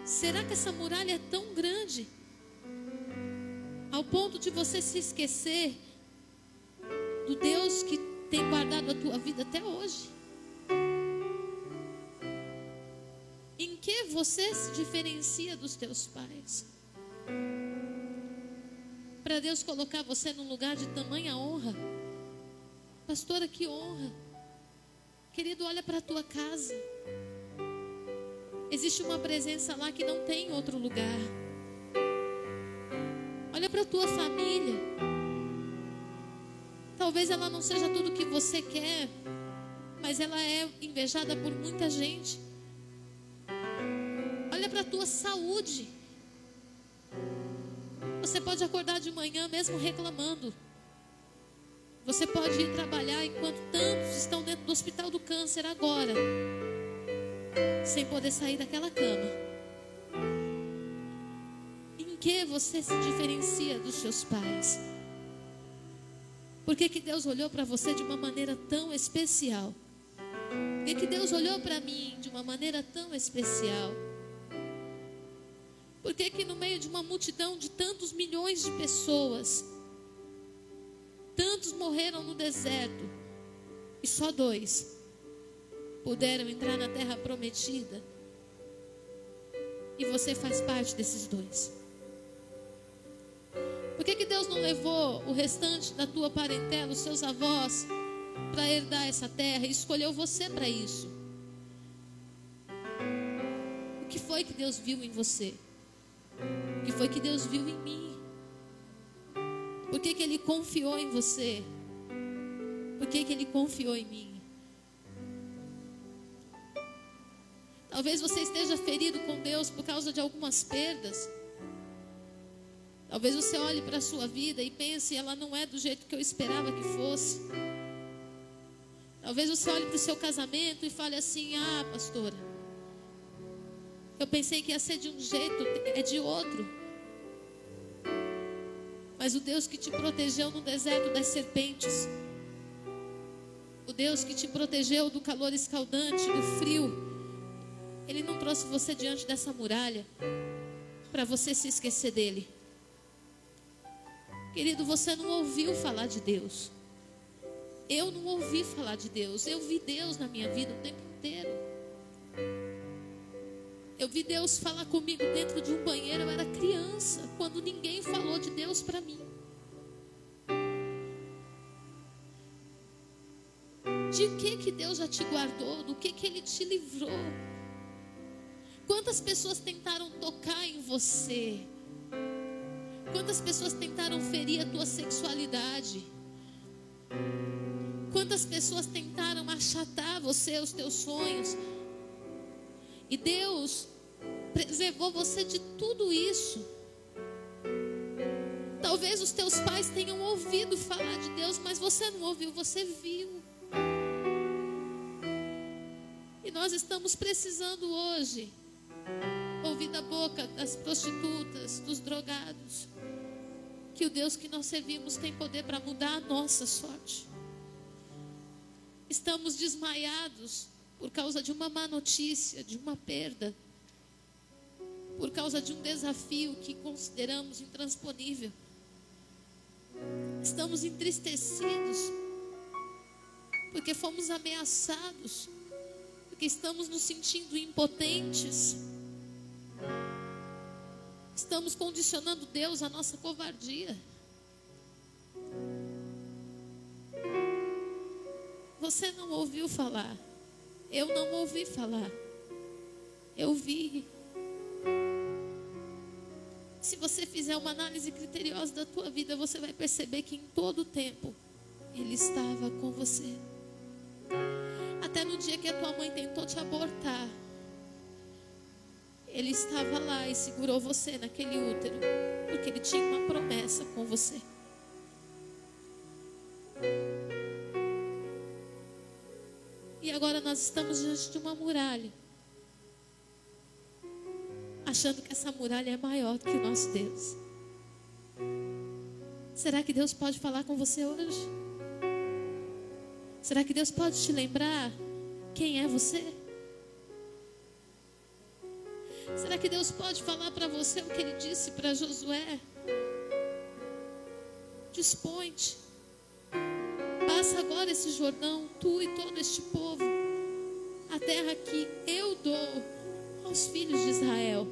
Será que essa muralha é tão grande ao ponto de você se esquecer do Deus que tua vida até hoje? Em que você se diferencia dos teus pais? Para Deus colocar você num lugar de tamanha honra. Pastora, que honra. Querido, olha para a tua casa. Existe uma presença lá que não tem em outro lugar. Olha para a tua família. Talvez ela não seja tudo o que você quer, mas ela é invejada por muita gente. Olha para a tua saúde. Você pode acordar de manhã mesmo reclamando. Você pode ir trabalhar enquanto tantos estão dentro do hospital do câncer agora, sem poder sair daquela cama. Em que você se diferencia dos seus pais? Por que, que Deus olhou para você de uma maneira tão especial? Por que, que Deus olhou para mim de uma maneira tão especial? Por que, que no meio de uma multidão de tantos milhões de pessoas, tantos morreram no deserto e só dois puderam entrar na terra prometida? E você faz parte desses dois. Por que, que Deus não levou o restante da tua parentela, os seus avós, para herdar essa terra e escolheu você para isso? O que foi que Deus viu em você? O que foi que Deus viu em mim? Por que, que Ele confiou em você? Por que, que Ele confiou em mim? Talvez você esteja ferido com Deus por causa de algumas perdas. Talvez você olhe para a sua vida e pense, ela não é do jeito que eu esperava que fosse. Talvez você olhe para o seu casamento e fale assim: Ah, pastora, eu pensei que ia ser de um jeito, é de outro. Mas o Deus que te protegeu no deserto das serpentes, o Deus que te protegeu do calor escaldante, do frio, Ele não trouxe você diante dessa muralha para você se esquecer dele. Querido, você não ouviu falar de Deus. Eu não ouvi falar de Deus. Eu vi Deus na minha vida o tempo inteiro. Eu vi Deus falar comigo dentro de um banheiro. Eu era criança, quando ninguém falou de Deus para mim. De que que Deus já te guardou? Do que que Ele te livrou? Quantas pessoas tentaram tocar em você? Quantas pessoas tentaram ferir a tua sexualidade? Quantas pessoas tentaram achatar você, os teus sonhos? E Deus preservou você de tudo isso. Talvez os teus pais tenham ouvido falar de Deus, mas você não ouviu, você viu. E nós estamos precisando hoje ouvir da boca das prostitutas, dos drogados, que o Deus que nós servimos tem poder para mudar a nossa sorte. Estamos desmaiados por causa de uma má notícia, de uma perda, por causa de um desafio que consideramos intransponível. Estamos entristecidos porque fomos ameaçados, porque estamos nos sentindo impotentes. Estamos condicionando Deus à nossa covardia. Você não ouviu falar Eu não ouvi falar. Eu vi. Se você fizer uma análise criteriosa da tua vida, você vai perceber que em todo o tempo ele estava com você. Até no dia que a tua mãe tentou te abortar, ele estava lá e segurou você naquele útero, porque ele tinha uma promessa com você. E agora nós estamos diante de uma muralha. Achando que essa muralha é maior do que o nosso Deus. Será que Deus pode falar com você hoje? Será que Deus pode te lembrar quem é você? Será que Deus pode falar para você o que ele disse para Josué? Dispõe-te. Passa agora esse Jordão, tu e todo este povo, a terra que eu dou aos filhos de Israel.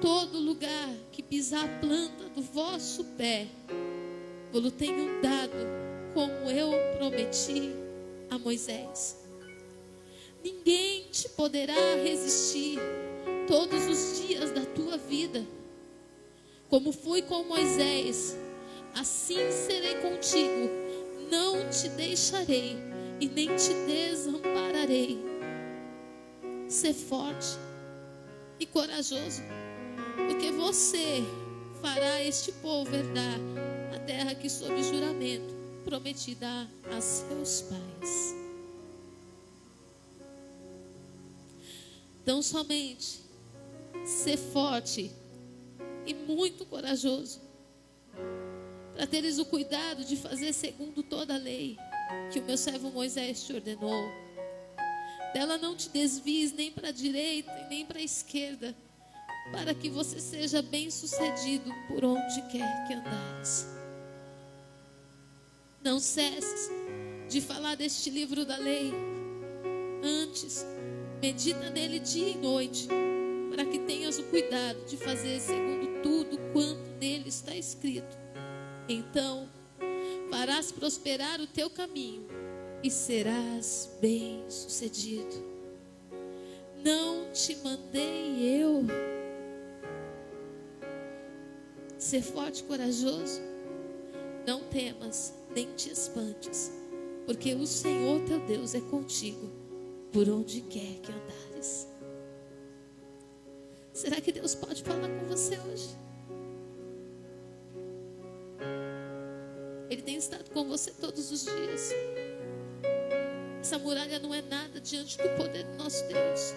Todo lugar que pisar a planta do vosso pé, eu tenho dado, como eu prometi a Moisés. Ninguém te poderá resistir todos os dias da tua vida. Como fui com Moisés, assim serei contigo não te deixarei e nem te desampararei. Ser forte e corajoso, porque você fará este povo herdar a terra que, sob juramento, prometida a seus pais. Então, somente ser forte e muito corajoso para teres o cuidado de fazer segundo toda a lei que o meu servo Moisés te ordenou. Dela não te desvies nem para a direita e nem para a esquerda, para que você seja bem-sucedido por onde quer que andares. Não cesses de falar deste livro da lei. Antes, medita nele dia e noite, para que tenhas o cuidado de fazer segundo tudo quanto nele está escrito então farás prosperar o teu caminho e serás bem-sucedido. Não te mandei eu ser forte e corajoso. Não temas, nem te espantes, porque o Senhor teu Deus é contigo por onde quer que andares. Será que Deus pode falar com você hoje? Ele tem estado com você todos os dias. Essa muralha não é nada diante do poder do nosso Deus.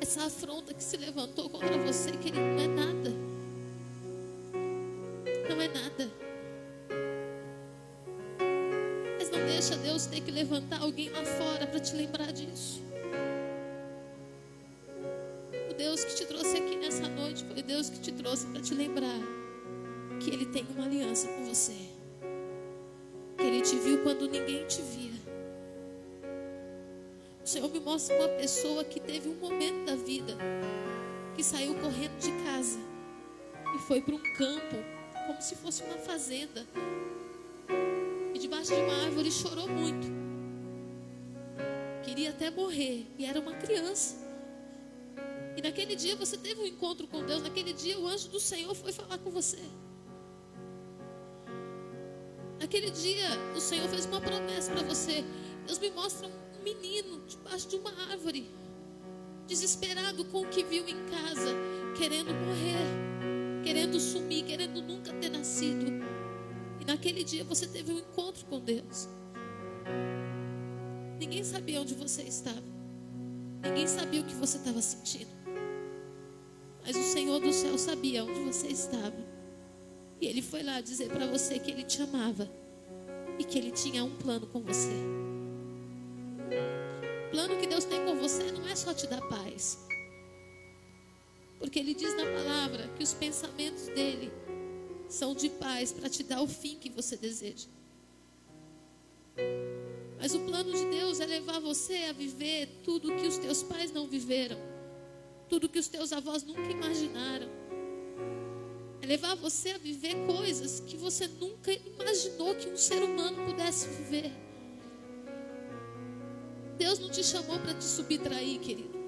Essa afronta que se levantou contra você, querido, não é nada. Não é nada. Deixa Deus ter que levantar alguém lá fora para te lembrar disso. O Deus que te trouxe aqui nessa noite foi Deus que te trouxe para te lembrar que Ele tem uma aliança com você. Que Ele te viu quando ninguém te via. O Senhor me mostra uma pessoa que teve um momento da vida que saiu correndo de casa e foi para um campo, como se fosse uma fazenda. E debaixo de uma árvore chorou muito. Queria até morrer. E era uma criança. E naquele dia você teve um encontro com Deus. Naquele dia o anjo do Senhor foi falar com você. Naquele dia, o Senhor fez uma promessa para você. Deus me mostra um menino debaixo de uma árvore, desesperado com o que viu em casa, querendo morrer, querendo sumir, querendo nunca ter nascido. E naquele dia você teve um encontro com Deus. Ninguém sabia onde você estava. Ninguém sabia o que você estava sentindo. Mas o Senhor do céu sabia onde você estava. E ele foi lá dizer para você que ele te amava e que ele tinha um plano com você. O plano que Deus tem com você não é só te dar paz. Porque ele diz na palavra que os pensamentos dele são de paz para te dar o fim que você deseja. Mas o plano de Deus é levar você a viver tudo que os teus pais não viveram, tudo que os teus avós nunca imaginaram. É levar você a viver coisas que você nunca imaginou que um ser humano pudesse viver. Deus não te chamou para te subtrair, querido.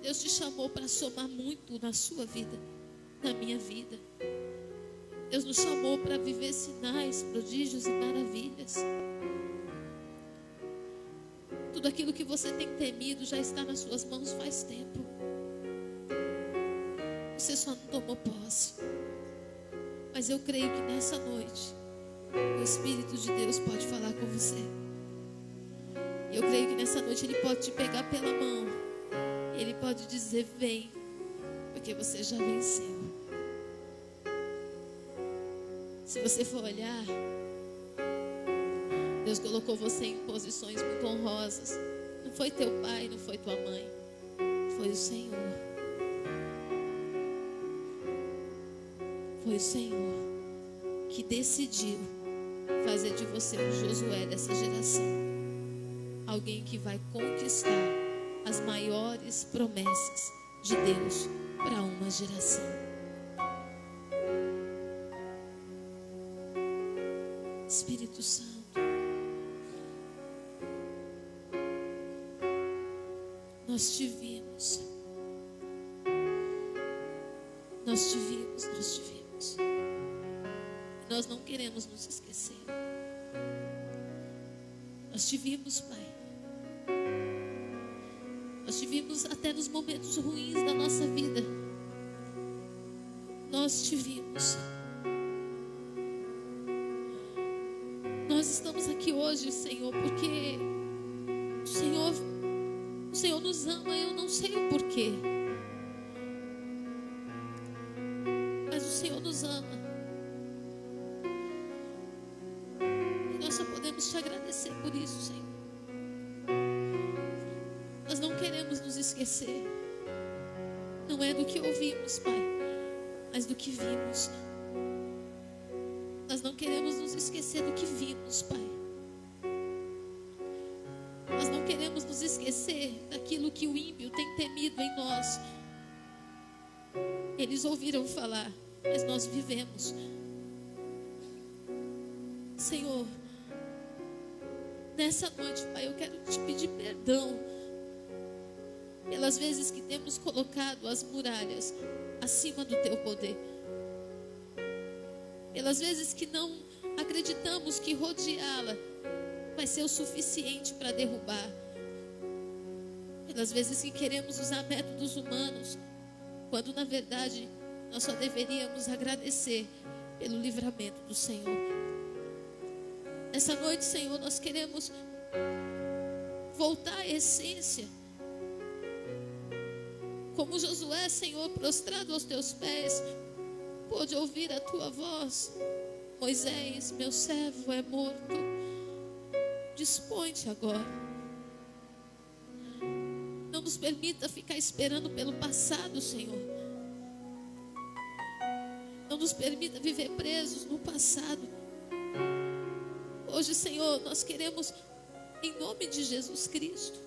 Deus te chamou para somar muito na sua vida, na minha vida. Deus nos chamou para viver sinais, prodígios e maravilhas. Tudo aquilo que você tem temido já está nas suas mãos faz tempo. Você só não tomou posse. Mas eu creio que nessa noite o Espírito de Deus pode falar com você. Eu creio que nessa noite Ele pode te pegar pela mão. Ele pode dizer: Vem, porque você já venceu. Se você for olhar, Deus colocou você em posições muito honrosas. Não foi teu pai, não foi tua mãe, foi o Senhor. Foi o Senhor que decidiu fazer de você um Josué dessa geração. Alguém que vai conquistar as maiores promessas de Deus para uma geração. Nós te vimos. Nós te vimos, nós te vimos. Nós não queremos nos esquecer. Nós te vimos, Pai. Nós te vimos até nos momentos ruins da nossa vida. Nós te vimos. Nós estamos aqui hoje, Senhor, porque o Senhor, Senhor nos ama, eu não sei o porquê. Mas o Senhor nos ama. E nós só podemos te agradecer por isso, Senhor. Nós não queremos nos esquecer. Não é do que ouvimos, Pai, mas do que vimos. Nós não queremos nos esquecer do que vimos, Pai. Queremos nos esquecer daquilo que o ímpio tem temido em nós. Eles ouviram falar, mas nós vivemos. Senhor, nessa noite, Pai, eu quero te pedir perdão pelas vezes que temos colocado as muralhas acima do teu poder pelas vezes que não acreditamos que rodeá-la vai ser o suficiente para derrubar, pelas vezes que queremos usar métodos humanos, quando na verdade nós só deveríamos agradecer pelo livramento do Senhor. Essa noite, Senhor, nós queremos voltar à essência. Como Josué, Senhor, prostrado aos teus pés, pôde ouvir a tua voz. Moisés, meu servo é morto. Dispõe-te agora. Nos permita ficar esperando pelo passado, Senhor. Não nos permita viver presos no passado. Hoje, Senhor, nós queremos, em nome de Jesus Cristo,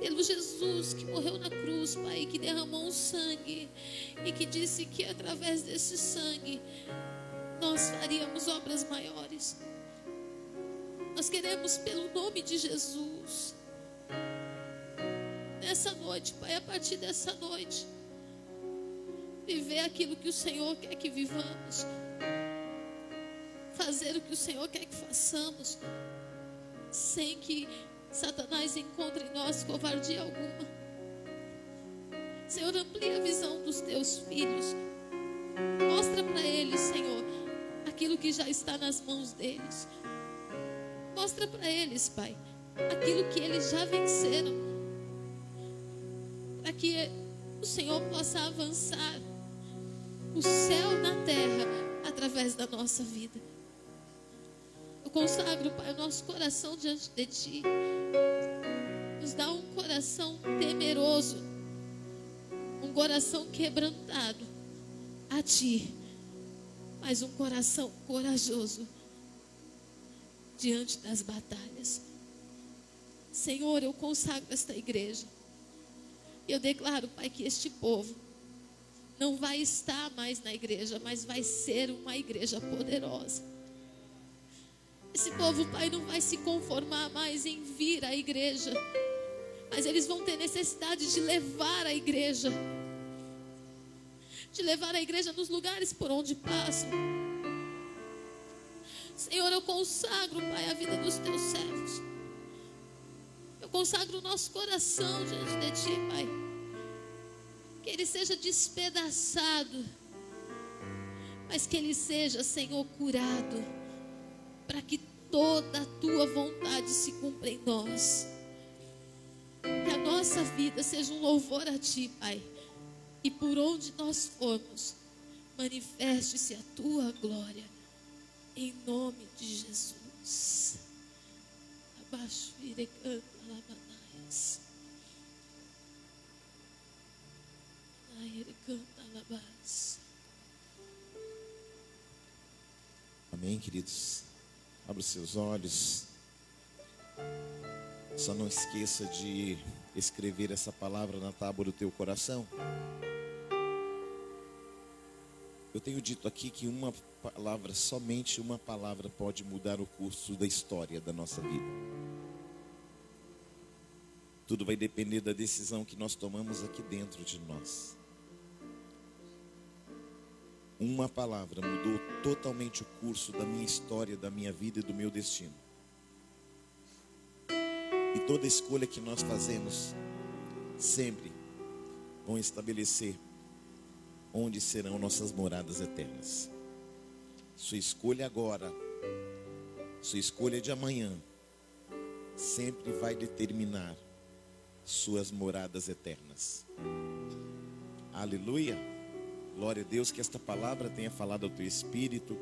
pelo Jesus que morreu na cruz, Pai, que derramou o sangue e que disse que através desse sangue nós faríamos obras maiores. Nós queremos, pelo nome de Jesus, nessa noite, Pai, a partir dessa noite, viver aquilo que o Senhor quer que vivamos, fazer o que o Senhor quer que façamos, sem que Satanás encontre em nós covardia alguma. Senhor, amplia a visão dos teus filhos. Mostra para eles, Senhor, aquilo que já está nas mãos deles. Mostra para eles, Pai, aquilo que eles já venceram. Que o Senhor possa avançar o céu na terra através da nossa vida consagro, Pai, o nosso coração diante de Ti. Nos dá um coração temeroso, um coração quebrantado a Ti, mas um coração corajoso diante das batalhas. Senhor, eu consagro esta igreja. Eu declaro, Pai, que este povo não vai estar mais na igreja, mas vai ser uma igreja poderosa Esse povo, Pai, não vai se conformar mais em vir à igreja, mas eles vão ter necessidade de levar a igreja, de levar a igreja nos lugares por onde passam. Senhor, eu consagro, Pai, a vida dos teus servos. Eu consagro o nosso coração diante de Ti, Pai. Que ele seja despedaçado, mas que ele seja, Senhor, curado, para que toda a Tua vontade se cumpra em nós. Que a nossa vida seja um louvor a Ti, Pai. E por onde nós formos, manifeste-se a Tua glória em nome de Jesus. Abaixo Amém, queridos. Abra os seus olhos. Só não esqueça de escrever essa palavra na tábua do teu coração. Eu tenho dito aqui que uma palavra, somente uma palavra, pode mudar o curso da história da nossa vida. Tudo vai depender da decisão que nós tomamos aqui dentro de nós. Uma palavra mudou totalmente o curso da minha história, da minha vida e do meu destino. E toda escolha que nós fazemos sempre vão estabelecer onde serão nossas moradas eternas. Sua escolha agora, sua escolha de amanhã, sempre vai determinar suas moradas eternas. Aleluia. Glória a Deus que esta palavra tenha falado ao teu espírito